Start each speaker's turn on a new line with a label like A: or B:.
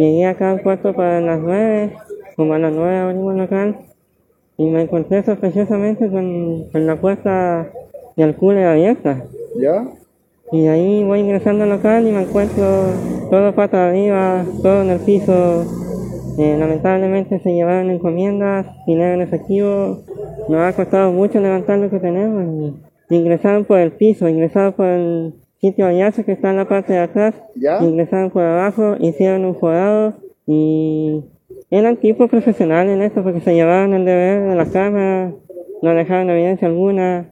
A: Llegué acá al puerto para las 9, como a las 9 abrimos local, y me encontré sospechosamente con, con la puerta del cooler abierta.
B: ¿Ya?
A: Y ahí voy ingresando al local y me encuentro todo pata arriba, todo en el piso. Eh, lamentablemente se llevaron encomiendas, dinero en efectivo. Nos ha costado mucho levantar lo que tenemos. Y ingresaron por el piso, ingresaron por el sitio de que está en la parte de atrás.
B: ¿Ya?
A: Ingresaron por abajo, hicieron un forado y eran tipos profesionales en esto porque se llevaban el deber de la cámara, no dejaron evidencia alguna.